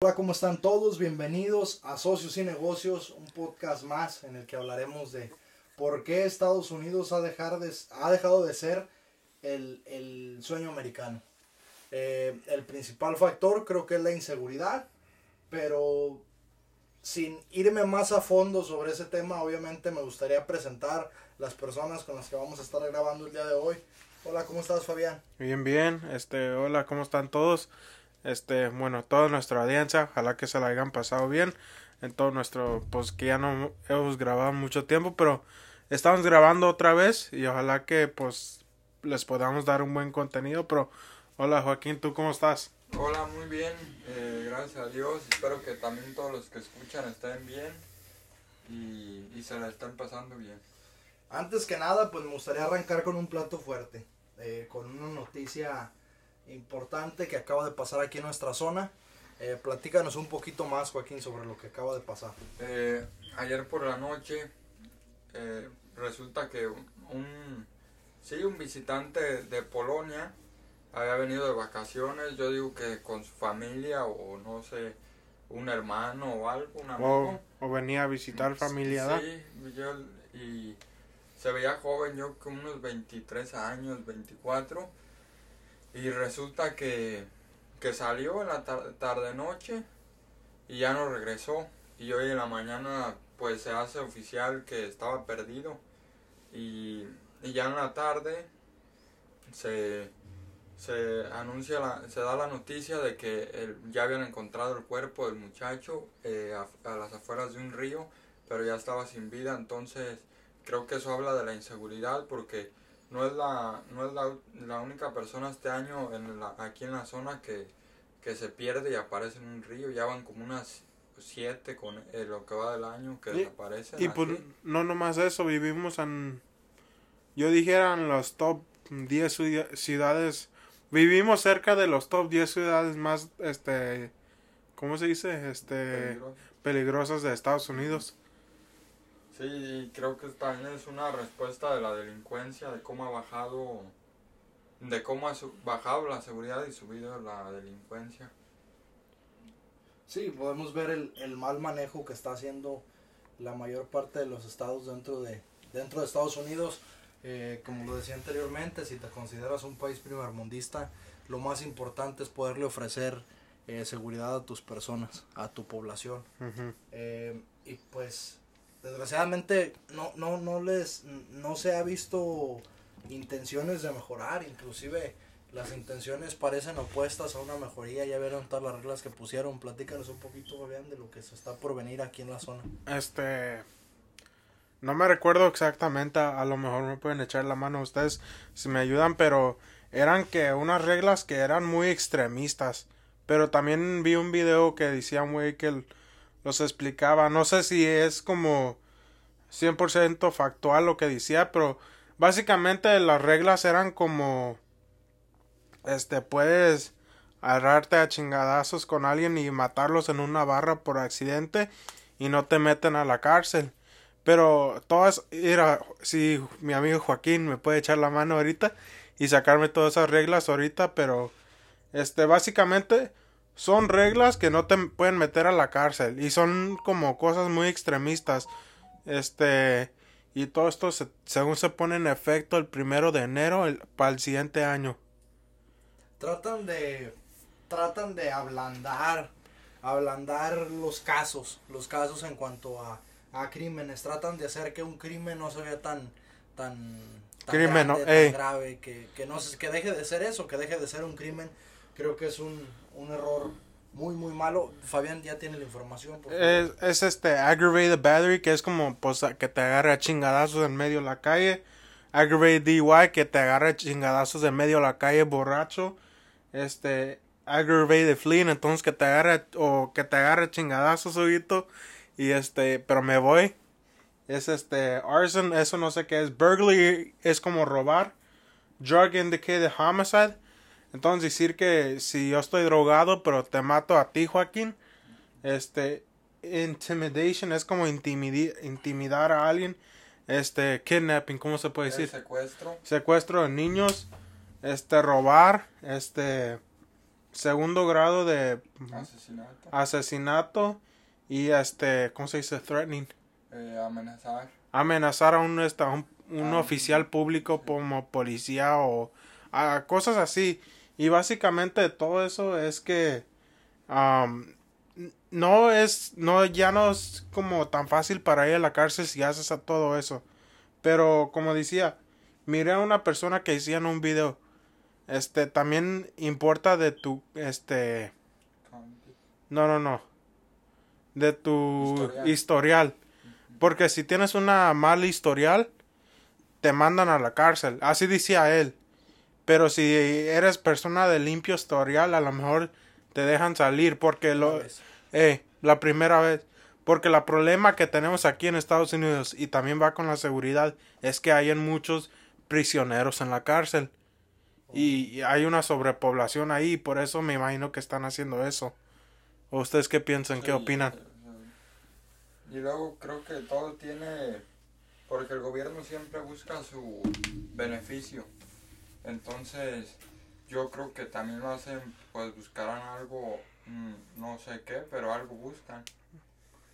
Hola, ¿cómo están todos? Bienvenidos a Socios y Negocios, un podcast más en el que hablaremos de por qué Estados Unidos ha, dejado de ser el, el sueño americano. Eh, el principal factor creo que es la inseguridad, pero sin irme más a fondo sobre ese tema, obviamente me gustaría presentar las personas con las que vamos a estar grabando el día de hoy. Hola, ¿cómo estás, Fabián? Bien, bien. Este, hola, ¿cómo están todos? Este, bueno, toda nuestra audiencia, ojalá que se la hayan pasado bien en todo nuestro, pues que ya no hemos grabado mucho tiempo, pero estamos grabando otra vez y ojalá que pues les podamos dar un buen contenido, pero hola Joaquín, ¿tú cómo estás? Hola, muy bien, eh, gracias a Dios. Espero que también todos los que escuchan estén bien y, y se la estén pasando bien. Antes que nada, pues me gustaría arrancar con un plato fuerte, eh, con una noticia importante que acaba de pasar aquí en nuestra zona. Eh, platícanos un poquito más, Joaquín, sobre lo que acaba de pasar. Eh, ayer por la noche eh, resulta que un, un- sí, un visitante de Polonia había venido de vacaciones, yo digo que con su familia o no sé, un hermano o algo, un amigo. O, o venía a visitar familia, ¿da? Sí, yo, y se veía joven, yo con unos 23 años, 24. Y resulta que, que salió en la tar- tarde-noche y ya no regresó. Y hoy en la mañana pues se hace oficial que estaba perdido. Y, y ya en la tarde se, se anuncia, la, se da la noticia de que ya habían encontrado el cuerpo del muchacho eh, a las afueras de un río, pero ya estaba sin vida. Entonces creo que eso habla de la inseguridad porque no es la, no es la, la única persona este año en la, aquí en la zona que, que se pierde y aparece en un río. Ya van como unas siete con eh, lo que va del año que Y- desaparecen. Y pues no nomás eso, vivimos en, yo dijera en los top 10 ciudad- ciudades, vivimos cerca de los top 10 ciudades más, este, ¿cómo se dice? Este, peligrosas de Estados Unidos. Sí, creo que también es una respuesta de la delincuencia, de cómo ha bajado, de cómo ha bajado la seguridad y subido la delincuencia. Sí, podemos ver el, el mal manejo que está haciendo la mayor parte de los estados dentro de, dentro de Estados Unidos. Eh, como lo decía anteriormente, si te consideras un país primermundista, lo más importante es poderle ofrecer eh, seguridad a tus personas, a tu población. Eh, y pues desgraciadamente no, no, no les no se ha visto intenciones de mejorar, inclusive las intenciones parecen opuestas a una mejoría, ya vieron todas las reglas que pusieron, platícanos un poquito Fabián de lo que se está por venir aquí en la zona. Este, no me recuerdo exactamente, a, lo mejor me pueden echar la mano ustedes si me ayudan, pero eran que unas reglas que eran muy extremistas. Pero también vi un video que decía un güey que el- los explicaba. No sé si es como 100% factual lo que decía, pero básicamente las reglas eran como este puedes agarrarte a chingadazos con alguien y matarlos en una barra por accidente y no te meten a la cárcel. Pero todas, mira, si mi amigo Joaquín me puede echar la mano ahorita y sacarme todas esas reglas ahorita, pero este básicamente son reglas que no te pueden meter a la cárcel y son como cosas muy extremistas. Este y todo esto se- según se pone en efecto el primero de enero el- para el siguiente año. Tratan de tratan de ablandar ablandar los casos, los casos en cuanto a, a crímenes, tratan de hacer que un crimen no se vea tan tan, tan Crimen, ¿no? tan Ey. grave, que, que no se- que deje de ser eso, que deje de ser un crimen. Creo que es un, un error muy muy malo. Fabián ya tiene la información. Es, es este aggravated battery que es como pues que te agarre a chingadazos en medio de la calle. Aggravated DUI que te agarre a chingadazos en medio de la calle borracho. Este aggravated fleeing entonces que te agarre o que te agarre chingadazos y este pero me voy. Es este arson, eso no sé qué es. Burglary es como robar. Drug indicated homicide. Entonces decir que si yo estoy drogado pero te mato a ti Joaquín. Este intimidation es como intimidi- intimidar a alguien. Este kidnapping, ¿cómo se puede El decir? secuestro. Secuestro de niños, este robar, este segundo grado de Asesinato. asesinato y este, ¿cómo se dice? Threatening. eh, amenazar. Amenazar a un, esta- un, un Ah, oficial público como policía o a cosas así. Y básicamente todo eso es que no es, no, ya no es como tan fácil para ir a la cárcel si haces a todo eso. Pero como decía, miré a una persona que decía en un video, este, también importa de tu, este, no, no, no. De tu Historial. historial. Porque si tienes una mala historial, te mandan a la cárcel. Así decía él. Pero si eres persona de limpio historial, a lo mejor te dejan salir. Porque lo, eh, la primera vez. Porque el problema que tenemos aquí en Estados Unidos y también va con la seguridad es que hay muchos prisioneros en la cárcel. Y y hay una sobrepoblación ahí, por eso me imagino que están haciendo eso. ¿O ustedes qué piensan? ¿Qué opinan? Y luego creo que todo tiene, porque el gobierno siempre busca su beneficio. Entonces, yo creo que también lo hacen, pues buscarán algo, mm, no sé qué, pero algo buscan.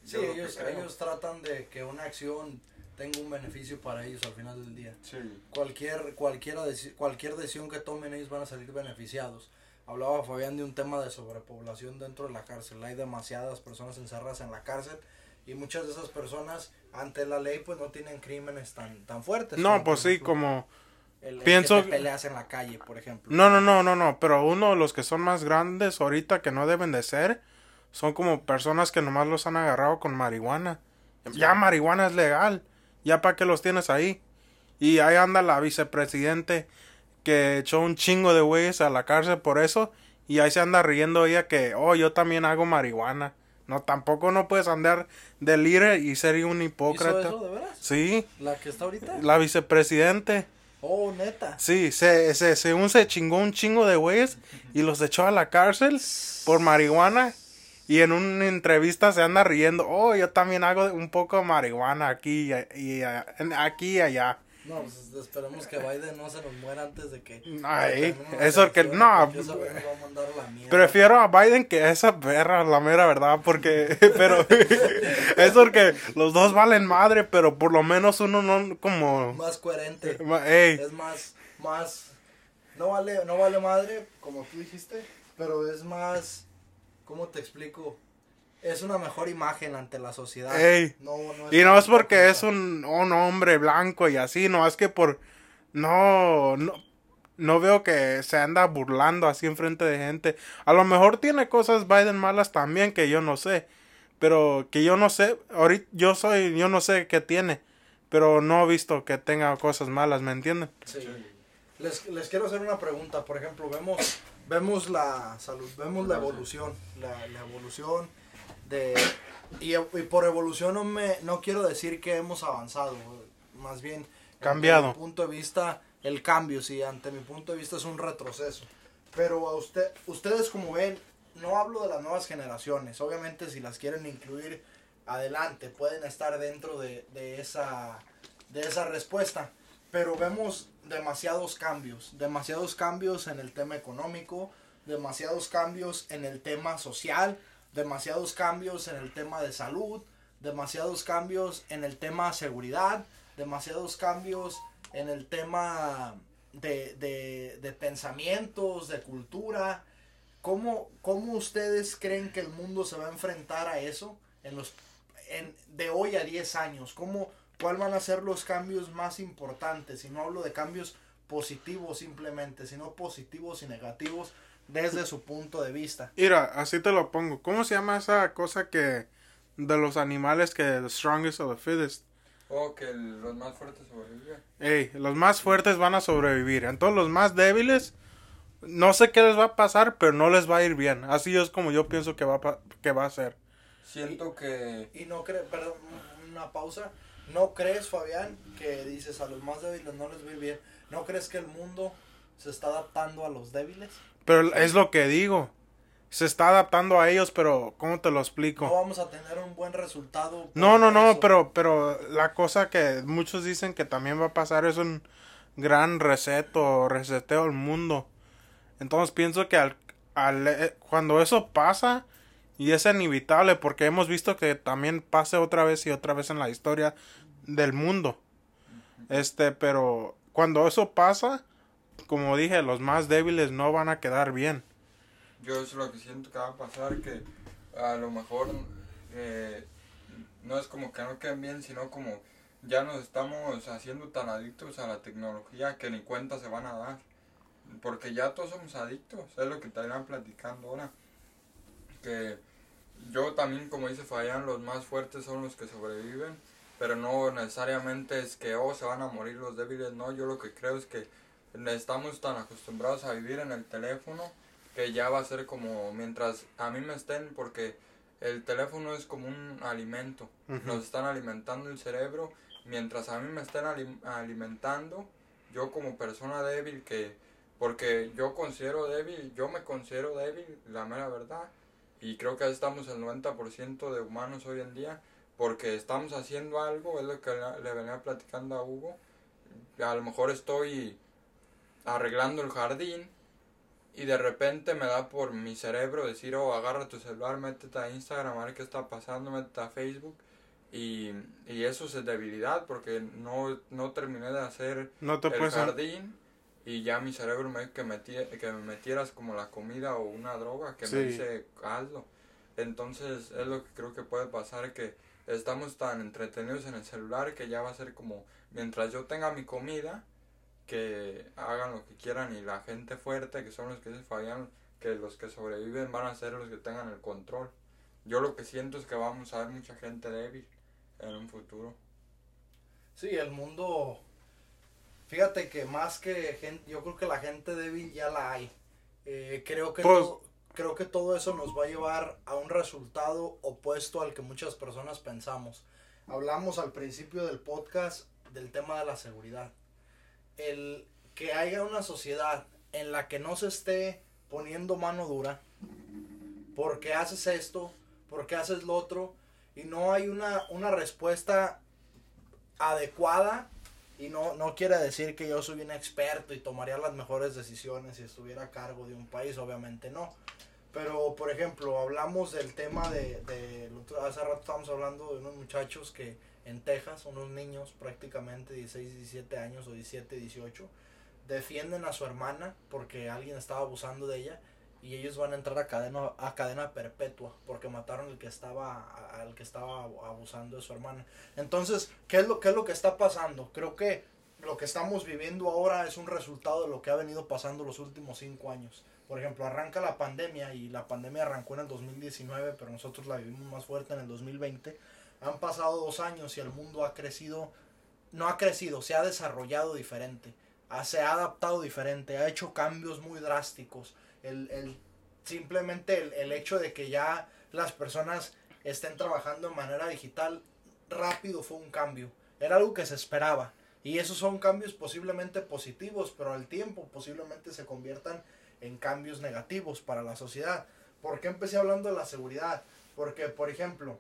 Sí, Yo ellos, ellos tratan de que una acción tenga un beneficio para ellos al final del día. Sí, Cualquier, cualquiera deci- cualquier decisión que tomen ellos van a salir beneficiados. Hablaba Fabián de un tema de sobrepoblación dentro de la cárcel. Hay demasiadas personas encerradas en la cárcel y muchas de esas personas ante la ley pues no tienen crímenes tan, tan fuertes. No, pues sí, como... el pienso- que te peleas en la calle, por ejemplo. No, no, no, no, no, pero uno de los que son más grandes ahorita que no deben de ser, son como personas que nomás los han agarrado con marihuana. Ya marihuana es legal, ya para qué los tienes ahí. Y ahí anda la vicepresidente que echó un chingo de güeyes a la cárcel por eso, y ahí se anda riendo ella que, oh, yo también hago marihuana. No, tampoco no puedes andar de líder y ser un ¿Hizo hipócrita. eso de veras? Sí, ¿La que está ahorita? la vicepresidente. Oh, neta. Sí, se, se, según se chingó un chingo de güeyes y los echó a la cárcel por marihuana. Y en una entrevista se anda riendo. Oh, yo también hago un poco de marihuana aquí y, y- aquí y allá. No, pues esperemos que Biden no se nos muera antes de que... Ay, eso que- no, a la mierda. Prefiero a Biden que a esa perra, la mera verdad, porque, pero, es porque los dos valen madre, pero por lo menos uno no como, Más coherente. ey, Es más, más... No vale, no vale madre, como tú dijiste, pero es más... ¿Cómo te explico? Es una mejor imagen ante la sociedad. Ey. No, no Y no es porque es un, un hombre blanco y así, no es que por... No, no, no veo que se anda burlando así enfrente de gente. A lo mejor tiene cosas Biden malas también que yo no sé. Pero que yo no sé, ahorita yo soy, yo no sé qué tiene. Pero no he visto que tenga cosas malas, ¿me entienden? Sí. Les, les quiero hacer una pregunta. Por ejemplo, vemos, vemos la salud, vemos la evolución, la, la evolución y, y por evolución no me no quiero decir que hemos avanzado, más bien Cambiado. Ante mi punto de vista, el cambio, sí, ante mi punto de vista es un retroceso. Pero a usted, ustedes como ven, no hablo de las nuevas generaciones. Obviamente si las quieren incluir adelante, pueden estar dentro de, de esa, de esa respuesta. Pero vemos demasiados cambios, demasiados cambios en el tema económico, demasiados cambios en el tema social, demasiados cambios en el tema de salud, demasiados cambios en el tema seguridad, demasiados cambios en el tema de, de, de pensamientos, de cultura. ¿Cómo, ¿Cómo ustedes creen que el mundo se va a enfrentar a eso en los, en, de hoy a 10 años? ¿Cómo, ¿Cuál van a ser los cambios más importantes? Y no hablo de cambios positivos simplemente, sino positivos y negativos desde su punto de vista. Mira, así te lo pongo. ¿Cómo se llama esa cosa que de los animales que the strongest of the fittest? O que el- los más fuertes sobreviven. Ey, los más fuertes van a sobrevivir. Entonces los más débiles, no sé qué les va a pasar, pero no les va a ir bien. Así es como yo pienso que va a, pa- que va a ser. Siento que Y no crees, perdón, una pausa. ¿No crees, Fabián, que dices a los más débiles no les va a ir bien? ¿No crees que el mundo se está adaptando a los débiles? Pero es lo que digo. Se está adaptando a ellos, pero ¿cómo te lo explico? No vamos a tener un buen resultado. No, no, no, eso. pero, pero la cosa que muchos dicen que también va a pasar es un gran reseto, reseteo al mundo. Entonces pienso que al, al, eh, cuando eso pasa, y es inevitable porque hemos visto que también pase otra vez y otra vez en la historia del mundo. Este, pero cuando eso pasa, como dije, los más débiles no van a quedar bien. Yo es lo que siento que va a pasar, que a lo mejor eh, no es como que no queden bien, sino como ya nos estamos haciendo tan adictos a la tecnología que ni cuenta se van a dar. Porque ya todos somos adictos, es lo que irán platicando ahora. Que yo también, como dice Fabián, los más fuertes son los que sobreviven, pero no necesariamente es que, oh, se van a morir los débiles, no, yo lo que creo es que estamos tan acostumbrados a vivir en el teléfono que ya va a ser como mientras a mí me estén, porque el teléfono es como un alimento, nos están alimentando el cerebro, mientras a mí me estén alimentando, yo como persona débil que, porque yo considero débil, yo me considero débil, la mera verdad, y creo que estamos el 90% de humanos hoy en día, porque estamos haciendo algo, es lo que le venía platicando a Hugo, a lo mejor estoy arreglando el jardín y de repente me da por mi cerebro decir, oh, agarra tu celular, métete a Instagram, a ver qué está pasando, métete a Facebook. Y, y eso es debilidad porque no, no terminé de hacer el jardín y ya mi cerebro me que, que me metieras como la comida o una droga que me dice hazlo. Entonces es lo que creo que puede pasar que estamos tan entretenidos en el celular que ya va a ser como mientras yo tenga mi comida que hagan lo que quieran y la gente fuerte, que son los que se fallan, que los que sobreviven van a ser los que tengan el control. Yo lo que siento es que vamos a ver mucha gente débil en un futuro. Sí, el mundo, fíjate que más que gente, yo creo que la gente débil ya la hay. Eh, creo que pues todo, creo que todo eso nos va a llevar a un resultado opuesto al que muchas personas pensamos. Hablamos al principio del podcast del tema de la seguridad el que haya una sociedad en la que no se esté poniendo mano dura, porque haces esto, porque haces lo otro, y no hay una, una respuesta adecuada, y no, no quiere decir que yo soy un experto y tomaría las mejores decisiones si estuviera a cargo de un país, obviamente no. Pero, por ejemplo, hablamos del tema de, de hace rato estábamos hablando de unos muchachos que en Texas, unos niños prácticamente 16, 17 años o 17, 18, defienden a su hermana porque alguien estaba abusando de ella y ellos van a entrar a cadena a cadena perpetua porque mataron al que estaba al que estaba abusando de su hermana. Entonces, ¿qué es lo qué es lo que está pasando? Creo que lo que estamos viviendo ahora es un resultado de lo que ha venido pasando los últimos cinco años. Por ejemplo, arranca la pandemia y la pandemia arrancó en el 2019, pero nosotros la vivimos más fuerte en el 2020 han pasado dos años y el mundo ha crecido, no ha crecido, se ha desarrollado diferente, se ha adaptado diferente, ha hecho cambios muy drásticos. El, simplemente el, el hecho de que ya las personas estén trabajando de manera digital rápido fue un cambio. Era algo que se esperaba. Y esos son cambios posiblemente positivos, pero al tiempo posiblemente se conviertan en cambios negativos para la sociedad. ¿Por qué empecé hablando de la seguridad? Porque, por ejemplo,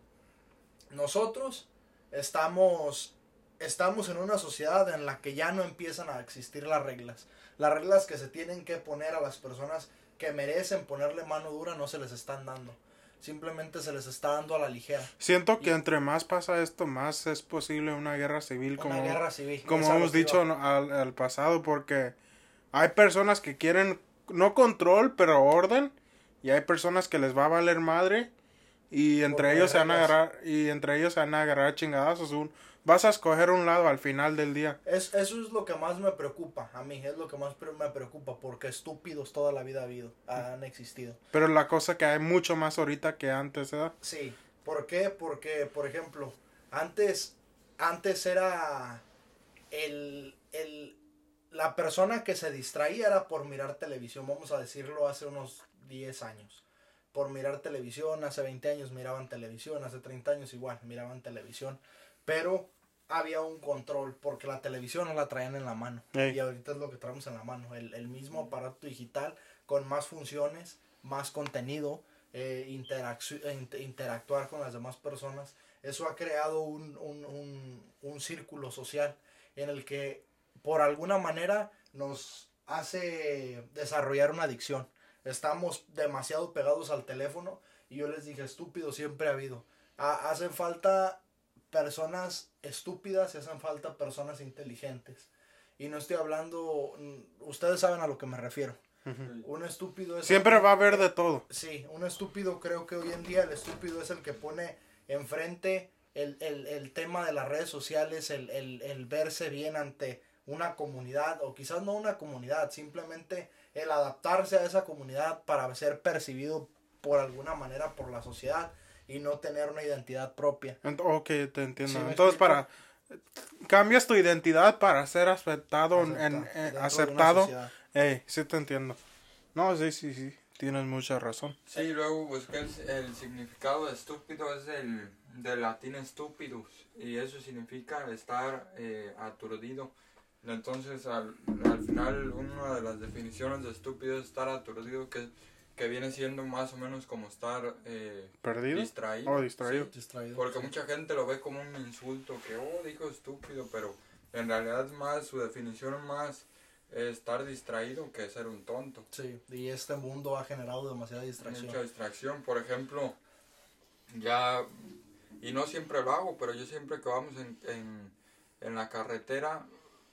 nosotros estamos, estamos en una sociedad en la que ya no empiezan a existir las reglas. Las reglas que se tienen que poner a las personas que merecen ponerle mano dura no se les están dando. Simplemente se les está dando a la ligera. Siento que entre más pasa esto, más es posible una guerra civil. Una guerra civil. Como hemos dicho al, al pasado, porque hay personas que quieren no control, pero orden. Y hay personas que les va a valer madre y entre ellos se van a agarrar, y entre ellos se van a agarrar chingadazos. Un, vas a escoger un lado al final del día. Es, eso es lo que más me preocupa, a mí es lo que más me preocupa, porque estúpidos toda la vida ha habido, han existido. Pero la cosa que hay mucho más ahorita que antes, ¿verdad? Sí, ¿por qué? Porque, por ejemplo, antes, antes era el, el, la persona que se distraía era por mirar televisión, vamos a decirlo hace unos 10 años por mirar televisión. Hace 20 años miraban televisión, hace 30 años igual miraban televisión. Pero había un control porque la televisión no la traían en la mano. Y ahorita es lo que traemos en la mano. El, mismo aparato digital con más funciones, más contenido, eh, interactuar con las demás personas. Eso ha creado un, un, un círculo social en el que por alguna manera nos hace desarrollar una adicción estamos demasiado pegados al teléfono y yo les dije, estúpido siempre ha habido. Ha- hacen falta personas estúpidas y hacen falta personas inteligentes. Y no estoy hablando, mm, ustedes saben a lo que me refiero. Un estúpido es... Siempre va a haber de todo. Sí, un estúpido, creo que hoy en día el estúpido es el que pone enfrente el, el, el tema de las redes sociales, el, el, el verse bien ante una comunidad, o quizás no una comunidad, simplemente el adaptarse a esa comunidad para ser percibido por alguna manera por la sociedad y no tener una identidad propia. Ent- ok, te entiendo. Sí, ¿me Entonces, explico? para. Cambias tu identidad para ser aceptado, en, Acepta- en- de una aceptado. sociedad. Ey, sí te entiendo. No, sí, sí, sí. Tienes mucha razón. Sí, luego busqué el, el significado de estúpido, es el del latín stupidus, y eso significa estar eh, aturdido. Entonces, al, al final, una de las definiciones de estúpido es estar aturdido, que, que viene siendo más o menos como estar eh, ¿Perdido? distraído. Oh, distraído. Sí, Distraído. porque mucha gente lo ve como un insulto, que, oh, dijo estúpido, pero en realidad es más, su definición es más eh, estar distraído que ser un tonto. Sí, y este mundo ha generado demasiada distracción. Mucha distracción, por ejemplo, ya, y no siempre lo hago, pero yo siempre que vamos en, en, en la carretera,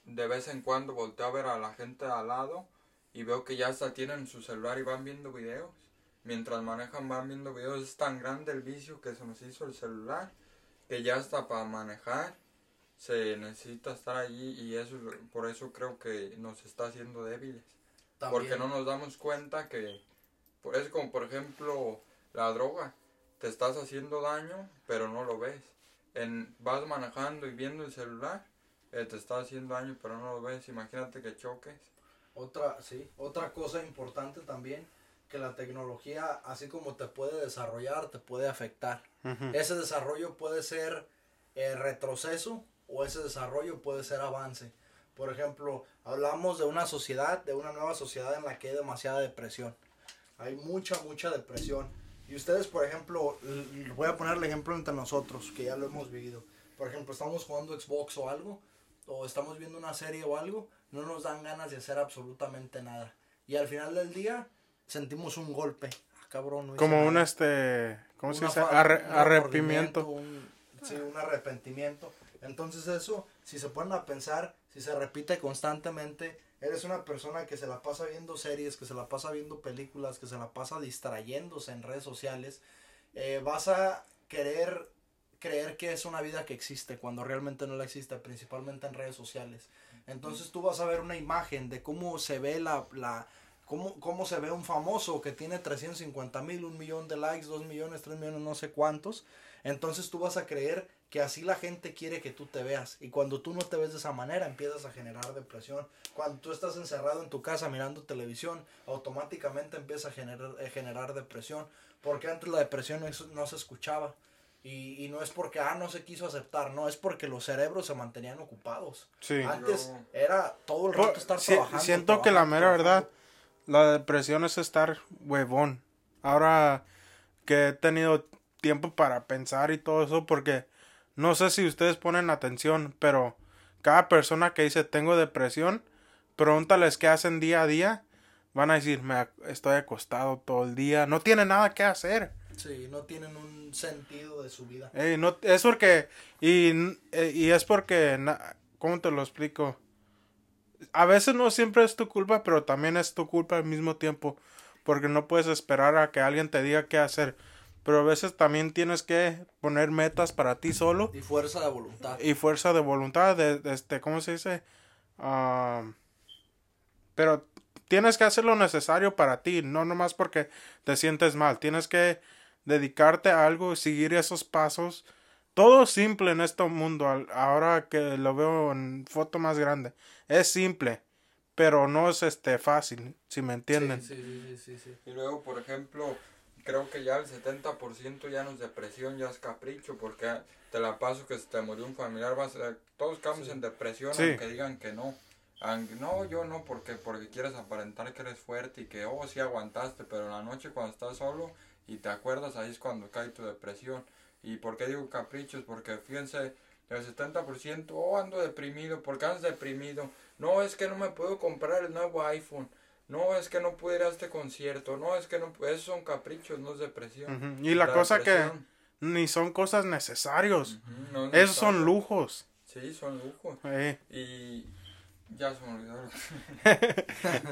de vez en cuando volteo a ver a la gente al lado y veo que ya hasta tienen su celular y van viendo videos. Mientras manejan van viendo videos, es tan grande el vicio que se nos hizo el celular, que ya hasta para manejar se necesita estar allí y eso por eso creo que nos está haciendo débiles. También. Porque no nos damos cuenta que, por eso como por ejemplo la droga, te estás haciendo daño, pero no lo ves. En, vas manejando y viendo el celular, eh, te está haciendo daño, pero no lo ves. Imagínate que choques. Otra, sí, otra cosa importante también, que la tecnología, así como te puede desarrollar, te puede afectar. Ujú. Ese desarrollo puede ser eh, retroceso o ese desarrollo puede ser avance. Por ejemplo, hablamos de una sociedad, de una nueva sociedad en la que hay demasiada depresión. Hay mucha, mucha depresión. Y ustedes, por ejemplo, voy a poner el ejemplo entre nosotros, que ya lo hemos vivido. Por ejemplo, estamos jugando Xbox o algo, o estamos viendo una serie o algo, no nos dan ganas de hacer absolutamente nada. Y al final del día sentimos un golpe. Ah, cabrón, no Como un nada. este. ¿Cómo se dice? Arre- arrepentimiento. un- sí, un arrepentimiento. Entonces eso, si se ponen a pensar, si se repite constantemente, eres una persona que se la pasa viendo series, que se la pasa viendo películas, que se la pasa distrayéndose en redes sociales, eh, vas a querer creer que es una vida que existe cuando realmente no la existe, principalmente en redes sociales. Entonces tú vas a ver una imagen de cómo se ve la, la cómo, cómo se ve un famoso que tiene 350 mil, un millón de likes, dos millones, tres millones, no sé cuántos. Entonces tú vas a creer que así la gente quiere que tú te veas. Y cuando tú no te ves de esa manera, empiezas a generar depresión. Cuando tú estás encerrado en tu casa mirando televisión, automáticamente empieza a generar, a generar depresión. Porque antes la depresión no, no se escuchaba. Y, y no es porque, ah, no se quiso aceptar, no, es porque los cerebros se mantenían ocupados. Sí. Antes Yo- era todo el Por- rato estar si- trabajando. siento que la mera trabajando. verdad, la depresión es estar huevón. Ahora que he tenido tiempo para pensar y todo eso, porque no sé si ustedes ponen atención, pero cada persona que dice tengo depresión, pregúntales qué hacen día a día, van a decir, me ac- estoy acostado todo el día, no tiene nada que hacer. Sí, no tienen un sentido de su vida. No, es porque, y, eh, y es porque, na- ¿cómo te lo explico? A veces no siempre es tu culpa, pero también es tu culpa al mismo tiempo, porque no puedes esperar a que alguien te diga qué hacer. Pero a veces también tienes que poner metas para ti solo Y fuerza de voluntad. y fuerza de voluntad, de, de este, ¿cómo se dice? Ah, pero tienes que hacer lo necesario para ti, no nomás porque te sientes mal. Tienes que dedicarte a algo, seguir esos pasos. Todo simple en este mundo, ahora que lo veo en foto más grande. Es simple, pero no es este fácil, si me entienden. Sí, sí, sí, sí, sí. Y luego, por ejemplo, creo que ya el 70% ya no es depresión, ya es capricho, porque te la paso que se te murió un familiar, vas a- todos quedamos en depresión, Sí. aunque digan que no. No, yo no, porque, porque quieres aparentar que eres fuerte y que, oh, sí aguantaste, pero en la noche cuando estás solo y te acuerdas, ahí es cuando cae tu depresión. ¿Y por qué digo caprichos? Porque fíjense, el 70%, oh, ando deprimido, ¿por qué andas deprimido? No, es que no me puedo comprar el nuevo iPhone. no, es que no pude ir a este concierto, no, es que no, esos son caprichos, no es depresión. Y la, cosa depresión, que ni son cosas no es Esos son lujos. Sí, son lujos. Eh, Y ya se me olvidó.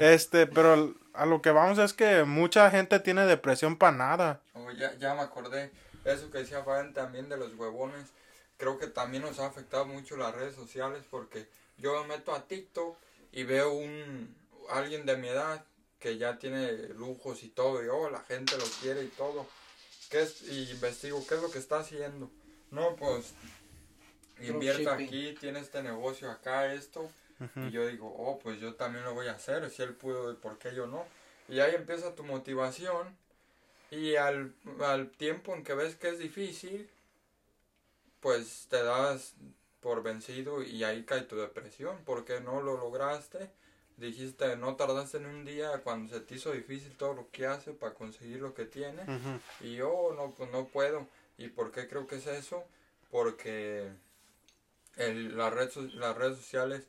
este, pero a lo que vamos es que mucha gente tiene depresión para nada. Oh, ya, ya me acordé. Eso que decía Fabián también de los huevones. Creo que también nos ha afectado mucho las redes sociales porque yo me meto a TikTok y veo un alguien de mi edad que ya tiene lujos y todo y oh, la gente lo quiere y todo. ¿Qué es? Y investigo qué es lo que está haciendo. No, pues invierto Dropshipping. aquí, tiene este negocio acá, esto. Y yo digo, oh, pues yo también lo voy a hacer. Si él pudo, ¿por qué yo no? Y ahí empieza tu motivación. Y al, al tiempo en que ves que es difícil, pues te das por vencido y ahí cae tu depresión. Porque no lo lograste. Dijiste, no tardaste en un día cuando se te hizo difícil todo lo que hace para conseguir lo que tiene. Y yo no, pues no puedo. ¿Y por qué creo que es eso? Porque el, la red, las redes sociales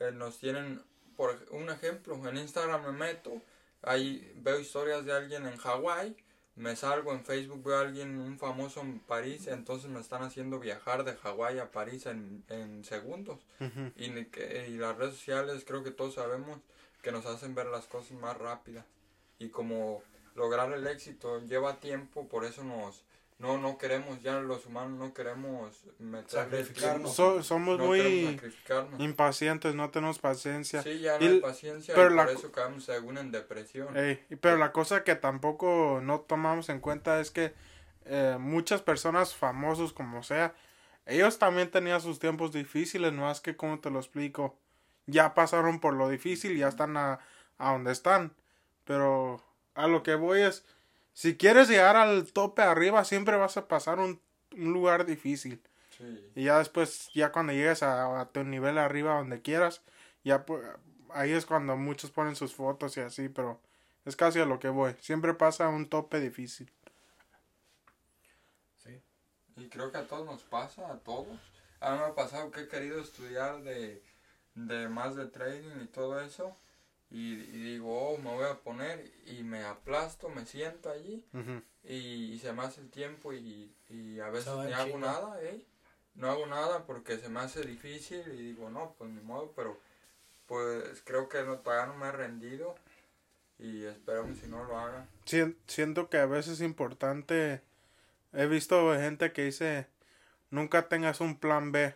eh, nos tienen, por un ejemplo, en Instagram me meto, ahí veo historias de alguien en Hawái, me salgo en Facebook, veo a alguien, un famoso en París, entonces me están haciendo viajar de Hawái a París en, en segundos. Y, ni que- y las redes sociales creo que todos sabemos que nos hacen ver las cosas más rápidas. Y como lograr el éxito lleva tiempo, por eso nos no no queremos ya los humanos no queremos Sacrificarnos. So- somos no muy sacrificarnos. impacientes, no tenemos paciencia. Sí, ya Y hay paciencia pero y la por co- eso caemos según en depresión. Ey, pero la cosa que tampoco no tomamos en cuenta es que eh, muchas personas famosos como sea, ellos también tenían sus tiempos difíciles, no es que como te lo explico, ya pasaron por lo difícil, ya están a, a donde están, pero a lo que voy es, si quieres llegar al tope arriba, siempre vas a pasar un, un lugar difícil. Sí. Y ya después, ya cuando llegues a, a tu nivel arriba donde quieras, ya ahí es cuando muchos ponen sus fotos y así, pero es casi a lo que voy. Siempre pasa un tope difícil. Sí. Y creo que a todos nos pasa, a todos. A mí me ha pasado que he querido estudiar de, de más de trading y todo eso. Y, y digo, oh, me voy a poner y me aplasto, me siento allí y, y se me hace el tiempo y, y a veces ni hago nada, ¿eh? No hago nada porque se me hace difícil y digo, no, pues ni modo, pero pues creo que no, todavía no me he rendido y esperamos si no lo haga. Sien- siento que a veces es importante. He visto gente que dice: nunca tengas un plan B.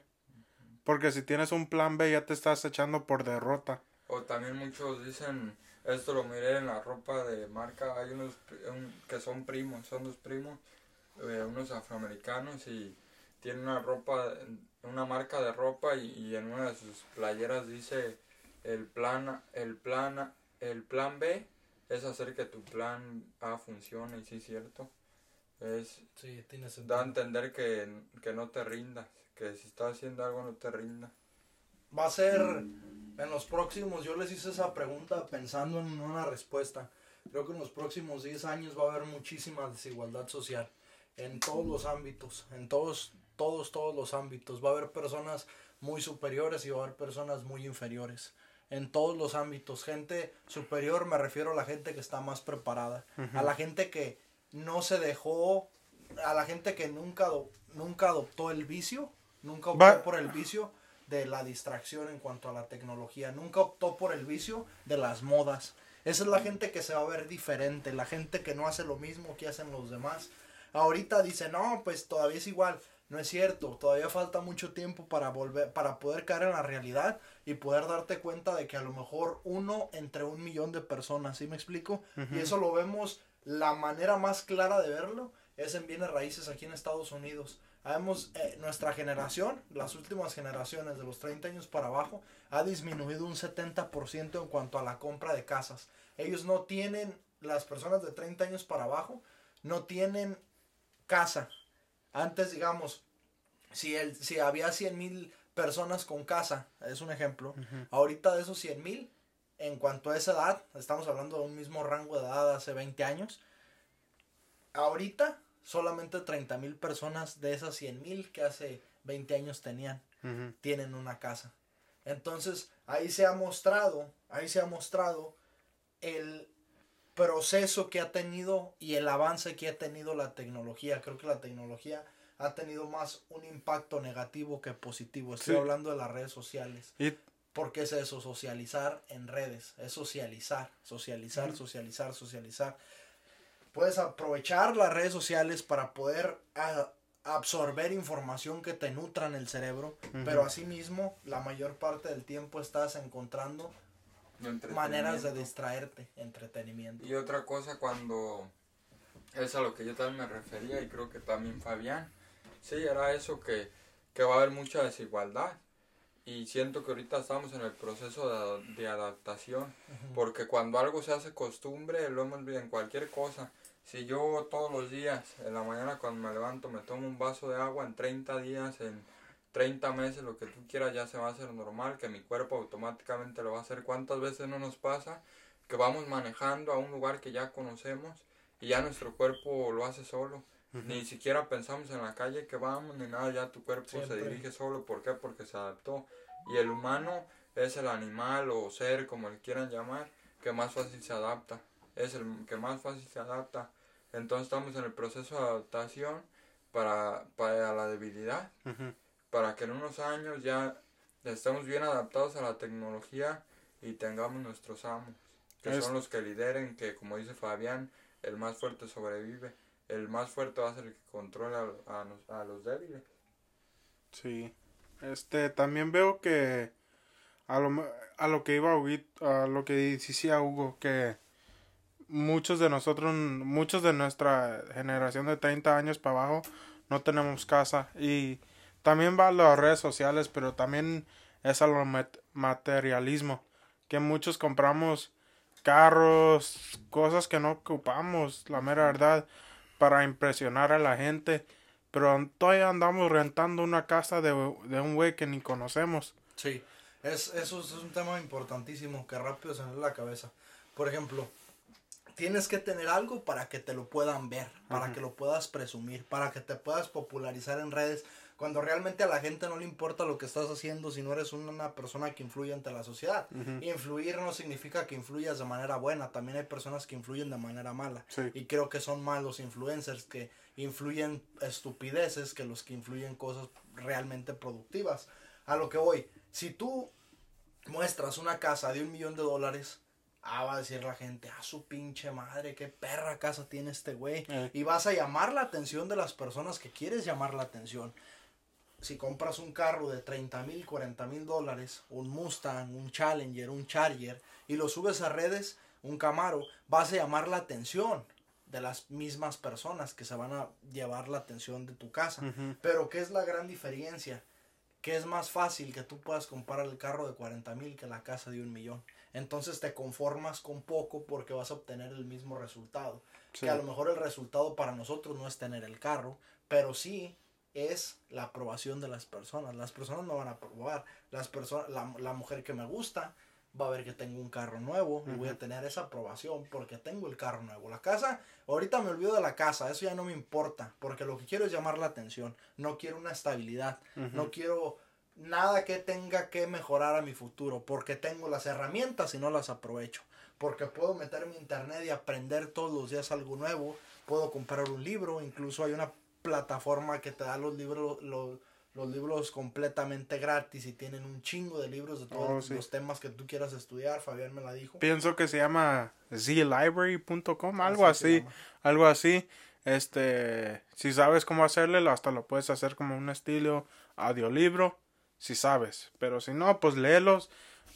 Porque si tienes un plan B, ya te estás echando por derrota. O también muchos dicen, esto lo miré en la ropa de marca, hay unos un- que son primos, son dos primos, eh, unos afroamericanos y tienen una ropa, una marca de ropa y, y en una de sus playeras dice el plan, el plan, el plan B es hacer que tu plan A funcione y sí es cierto. Es, Sí, tiene da a entender que, que no te rindas, que si estás haciendo algo no te rindas. Va a ser en los próximos, yo les hice esa pregunta pensando en una respuesta. Creo que en los próximos 10 años va a haber muchísima desigualdad social en todos los ámbitos, en todos, todos, todos los ámbitos. Va a haber personas muy superiores y va a haber personas muy inferiores. En todos los ámbitos. Gente superior me refiero a la gente que está más preparada. A la gente que no se dejó, a la gente que nunca, nunca adoptó el vicio, nunca optó Va- por el vicio de la distracción en cuanto a la tecnología, nunca optó por el vicio de las modas. Esa es la gente que se va a ver diferente, la gente que no hace lo mismo que hacen los demás. Ahorita dice, no, pues todavía es igual. No es cierto, todavía falta mucho tiempo para volver, para poder caer en la realidad y poder darte cuenta de que a lo mejor uno entre un millón de personas, ¿sí me explico? Y eso lo vemos, la manera más clara de verlo es en bienes raíces aquí en Estados Unidos. Habemos, eh, nuestra generación, las últimas generaciones de los 30 años para abajo, ha disminuido un 70% en cuanto a la compra de casas. Ellos no tienen, las personas de 30 años para abajo, no tienen casa. Antes, digamos, si, el, si había 100 mil personas con casa, es un ejemplo, ahorita de esos 100 mil, en cuanto a esa edad, estamos hablando de un mismo rango de edad hace 20 años, ahorita solamente 30 mil personas de esas 100 mil que hace 20 años tenían tienen una casa. Entonces, ahí se ha mostrado, ahí se ha mostrado el proceso que ha tenido y el avance que ha tenido la tecnología. Creo que la tecnología ha tenido más un impacto negativo que positivo. Estoy Sí. hablando de las redes sociales. Y Porque es eso, socializar en redes, es socializar, socializar, socializar, socializar. Puedes aprovechar las redes sociales para poder a- absorber información que te nutra en el cerebro, pero asimismo la mayor parte del tiempo estás encontrando maneras de distraerte, entretenimiento. Y otra cosa cuando es a lo que yo también me refería y creo que también Fabián, sí, era eso que, que va a haber mucha desigualdad. Y siento que ahorita estamos en el proceso de, de adaptación, porque cuando algo se hace costumbre, lo hemos visto en cualquier cosa. Si yo todos los días, en la mañana cuando me levanto, me tomo un vaso de agua, en 30 días, en 30 meses, lo que tú quieras, ya se va a hacer normal, que mi cuerpo automáticamente lo va a hacer. ¿Cuántas veces no nos pasa que vamos manejando a un lugar que ya conocemos y ya nuestro cuerpo lo hace solo? Ni siquiera pensamos en la calle que vamos ni nada, ya tu cuerpo Siempre. se dirige solo. ¿Por qué? Porque se adaptó. Y el humano es el animal o ser, como le quieran llamar, que más fácil se adapta. Es el que más fácil se adapta. Entonces estamos en el proceso de adaptación para, para la debilidad para que en unos años ya estemos bien adaptados a la tecnología y tengamos nuestros amos, que Es- son los que lideren, que como dice Fabián, el más fuerte sobrevive, el más fuerte va a ser el que controla a, los- a los débiles. Sí. Este, también veo que a lo, a lo que iba Huguito- a lo que decía Hugo, que muchos de nosotros, muchos de nuestra generación de 30 años para abajo, no tenemos casa. Y también va a las redes sociales, pero también es a lo mat- materialismo, que muchos compramos carros, cosas que no ocupamos, la mera verdad, para impresionar a la gente. Pero todavía andamos rentando una casa de, de un güey que ni conocemos. Sí, es, eso es un tema importantísimo que rápido se me la cabeza. Por ejemplo, tienes que tener algo para que te lo puedan ver, para que lo puedas presumir, para que te puedas popularizar en redes, cuando realmente a la gente no le importa lo que estás haciendo si no eres una persona que influye ante la sociedad. Influir no significa que influyas de manera buena, también hay personas que influyen de manera mala. Sí. Y creo que son más los influencers que influyen estupideces que los que influyen cosas realmente productivas. A lo que voy, si tú muestras una casa de un millón de dólares, ah, va a decir la gente, ah, su pinche madre, qué perra casa tiene este güey. Eh. Y vas a llamar la atención de las personas que quieres llamar la atención. Si compras un carro de 30 mil, 40 mil dólares, un Mustang, un Challenger, un Charger, y lo subes a redes, un Camaro, vas a llamar la atención de las mismas personas que se van a llevar la atención de tu casa. Pero ¿qué es la gran diferencia? Que es más fácil que tú puedas comprar el carro de 40 mil que la casa de un millón. Entonces te conformas con poco porque vas a obtener el mismo resultado. Sí. Que a lo mejor el resultado para nosotros no es tener el carro, pero sí es la aprobación de las personas. Las personas me van a aprobar. Las personas, la, la mujer que me gusta va a ver que tengo un carro nuevo y voy a tener esa aprobación porque tengo el carro nuevo. La casa, ahorita me olvido de la casa, eso ya no me importa, porque lo que quiero es llamar la atención. No quiero una estabilidad, no quiero nada que tenga que mejorar a mi futuro, porque tengo las herramientas y no las aprovecho. Porque puedo meterme a internet y aprender todos los días algo nuevo, puedo comprar un libro, incluso hay una plataforma que te da los libros, los, los libros completamente gratis y tienen un chingo de libros de todos Oh, sí. los temas que tú quieras estudiar, Fabián me la dijo. Pienso que se llama zlibrary.com, algo Así así, algo así. Este, si sabes cómo hacerle, hasta lo puedes hacer como un estilo audiolibro, si sabes. Pero si no, pues léelos.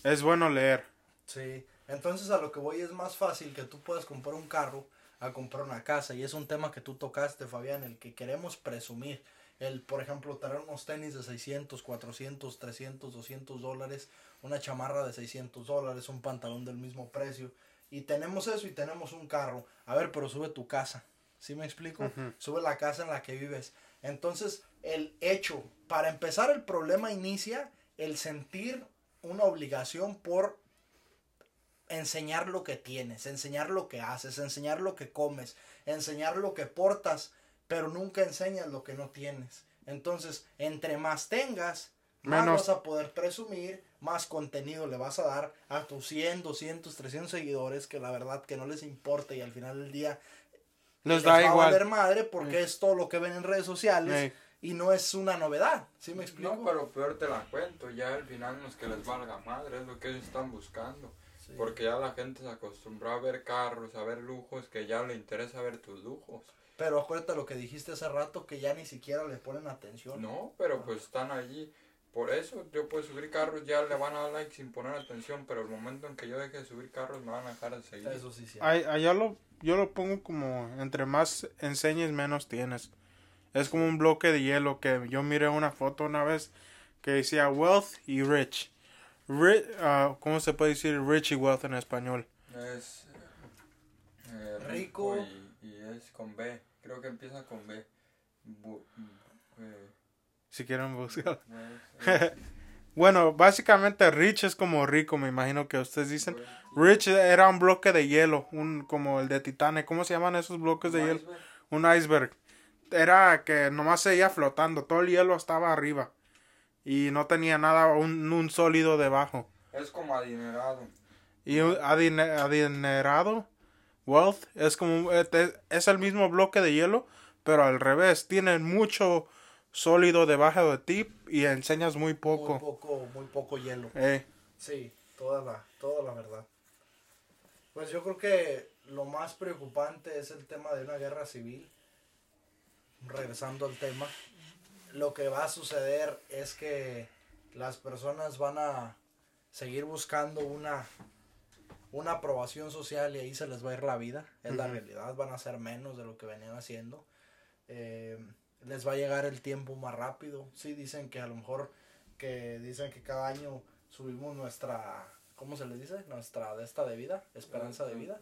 Es bueno leer. Sí, entonces a lo que voy es más fácil que tú puedas comprar un carro a comprar una casa y es un tema que tú tocaste, Fabián, el que queremos presumir. El, por ejemplo, traer unos tenis de 600, 400, 300, 200 dólares, una chamarra de 600 dólares, un pantalón del mismo precio. Y tenemos eso y tenemos un carro. A ver, pero sube tu casa. ¿Sí me explico? Sube la casa en la que vives. Entonces, el hecho, para empezar, el problema inicia el sentir una obligación por enseñar lo que tienes, enseñar lo que haces, enseñar lo que comes, enseñar lo que portas, pero nunca enseñas lo que no tienes. Entonces, entre más tengas, más Menos- vas a poder presumir, más contenido le vas a dar a tus 100, 200, 300 seguidores que la verdad que no les importa y al final del día Les va da a valer igual. madre porque es todo lo que ven en redes sociales y no es una novedad, ¿sí me explico? No, pero peor te la cuento, ya al final no es que les valga madre, es lo que ellos están buscando. Sí. Porque ya la gente se acostumbró a ver carros, a ver lujos, que ya le interesa ver tus lujos. Pero acuérdate lo que dijiste hace rato que ya ni siquiera le ponen atención. No, pero pues están allí. Por eso yo puedo subir carros, ya le van a dar like sin poner atención, pero el momento en que yo deje de subir carros me van a dejar de seguir. Eso sí, sí. Ay- Allá lo, yo lo pongo como entre más enseñes, menos tienes. Es como un bloque de hielo que yo miré una foto una vez que decía wealth y rich. Ah, ¿Cómo se puede decir rich y wealth en español? Es eh, Rico. y, y es con B. Creo que empieza con B. Bu- eh, Si quieren buscar. eh, Bueno, básicamente rich es como rico, me imagino que ustedes dicen. eh, Rich era un bloque de hielo, un como el de Titanic. ¿Cómo se llaman esos bloques de hielo? iceberg. Un iceberg. Era que nomás seguía flotando, todo el hielo estaba arriba. Y no tenía nada, un, un sólido debajo. Es como adinerado. Y un adine- adinerado, wealth, es como, es- el mismo bloque de hielo, pero al revés. Tiene mucho sólido debajo de ti y enseñas muy Muy poco. poco, muy poco hielo. Eh, Sí, toda la, toda la verdad. Pues yo creo que lo más preocupante es el tema de una guerra civil. Regresando al tema, lo que va a suceder es que las personas van a seguir buscando una, una aprobación social y ahí se les va a ir la vida. Es la realidad, van a ser menos de lo que venían haciendo. Eh, les va a llegar el tiempo más rápido. Sí, dicen que a lo mejor que dicen que cada año subimos nuestra, ¿cómo se le dice? Nuestra de esta de vida, esperanza de vida,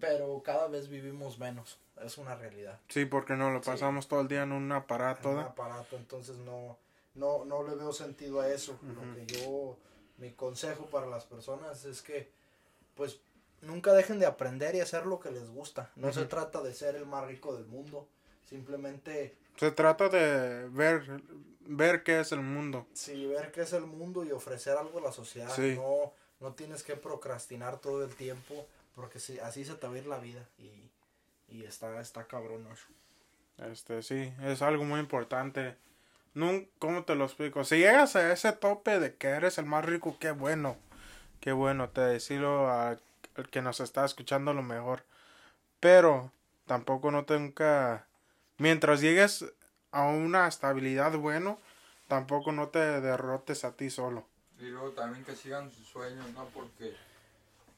pero cada vez vivimos menos, es una realidad. sí, porque no lo Sí. pasamos todo el día en un aparato. En un aparato, entonces no, no, no le veo sentido a eso. Lo que yo, mi consejo para las personas es que, pues, nunca dejen de aprender y hacer lo que les gusta. No se trata de ser el más rico del mundo, simplemente Se trata de ver, ver qué es el mundo. Sí, ver qué es el mundo y ofrecer algo a la sociedad. Sí. No, no tienes que procrastinar todo el tiempo porque si, así se te va a ir la vida y, y está, está cabrón. Este, sí, es algo muy importante. Nun- ¿Cómo te lo explico? Si llegas a ese tope de que eres el más rico, qué bueno. Qué bueno, te decirlo al que nos está escuchando lo mejor. Pero tampoco no te nunca... Mientras llegues a una estabilidad bueno, tampoco no te derrotes a ti solo. Y luego también que sigan sus sueños, ¿no? Porque...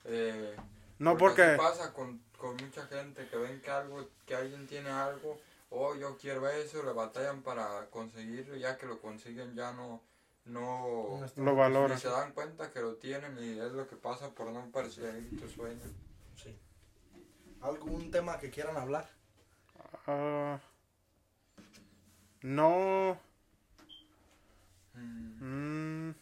eh, No porque... así pasa con, con mucha gente que ven que algo, que alguien tiene algo, oh yo quiero eso, le batallan para conseguirlo, ya que lo consiguen ya no, no, Lo valora. ni se dan cuenta que lo tienen y es lo que pasa por no perseguir tus sueños. Sí. ¿Algún tema que quieran hablar? ah, no... Mm, mm,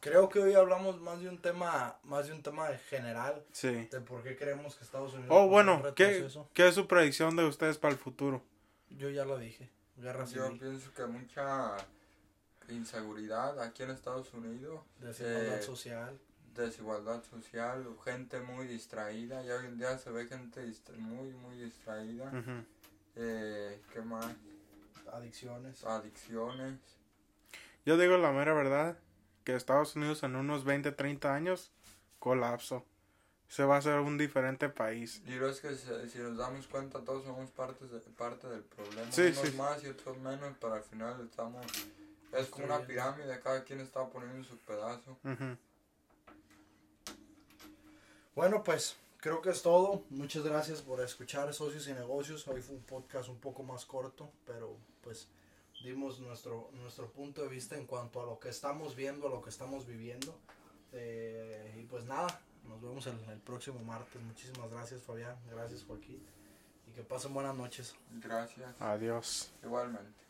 Creo que hoy hablamos más de un tema, más de un tema general sí. de por qué creemos que Estados Unidos Oh, bueno, ¿qué. ¿qué es su predicción de ustedes para el futuro? Yo ya lo dije. Guerra yo civil, pienso que mucha inseguridad aquí en Estados Unidos, desigualdad eh, social. desigualdad social, gente muy distraída, ya hoy en día se ve gente muy, muy distraída. Eh, ¿Qué más? adicciones. Adicciones. Yo digo la mera verdad, que Estados Unidos en unos 20, 30 años, colapso. Se va a hacer un diferente país. Y luego es que si, si nos damos cuenta todos somos partes de, parte del problema. Sí, Unos sí. más y otros menos, pero al final estamos... Es como una pirámide, cada quien está poniendo su pedazo. Ujú. Bueno, pues creo que es todo. Muchas gracias por escuchar Socios y Negocios. Hoy fue un podcast un poco más corto, pero pues dimos nuestro, nuestro punto de vista en cuanto a lo que estamos viendo, a lo que estamos viviendo. Eh, y pues nada, nos vemos el, el próximo martes. Muchísimas gracias Fabián, gracias Joaquín. Y que pasen buenas noches. Gracias. Adiós. Igualmente.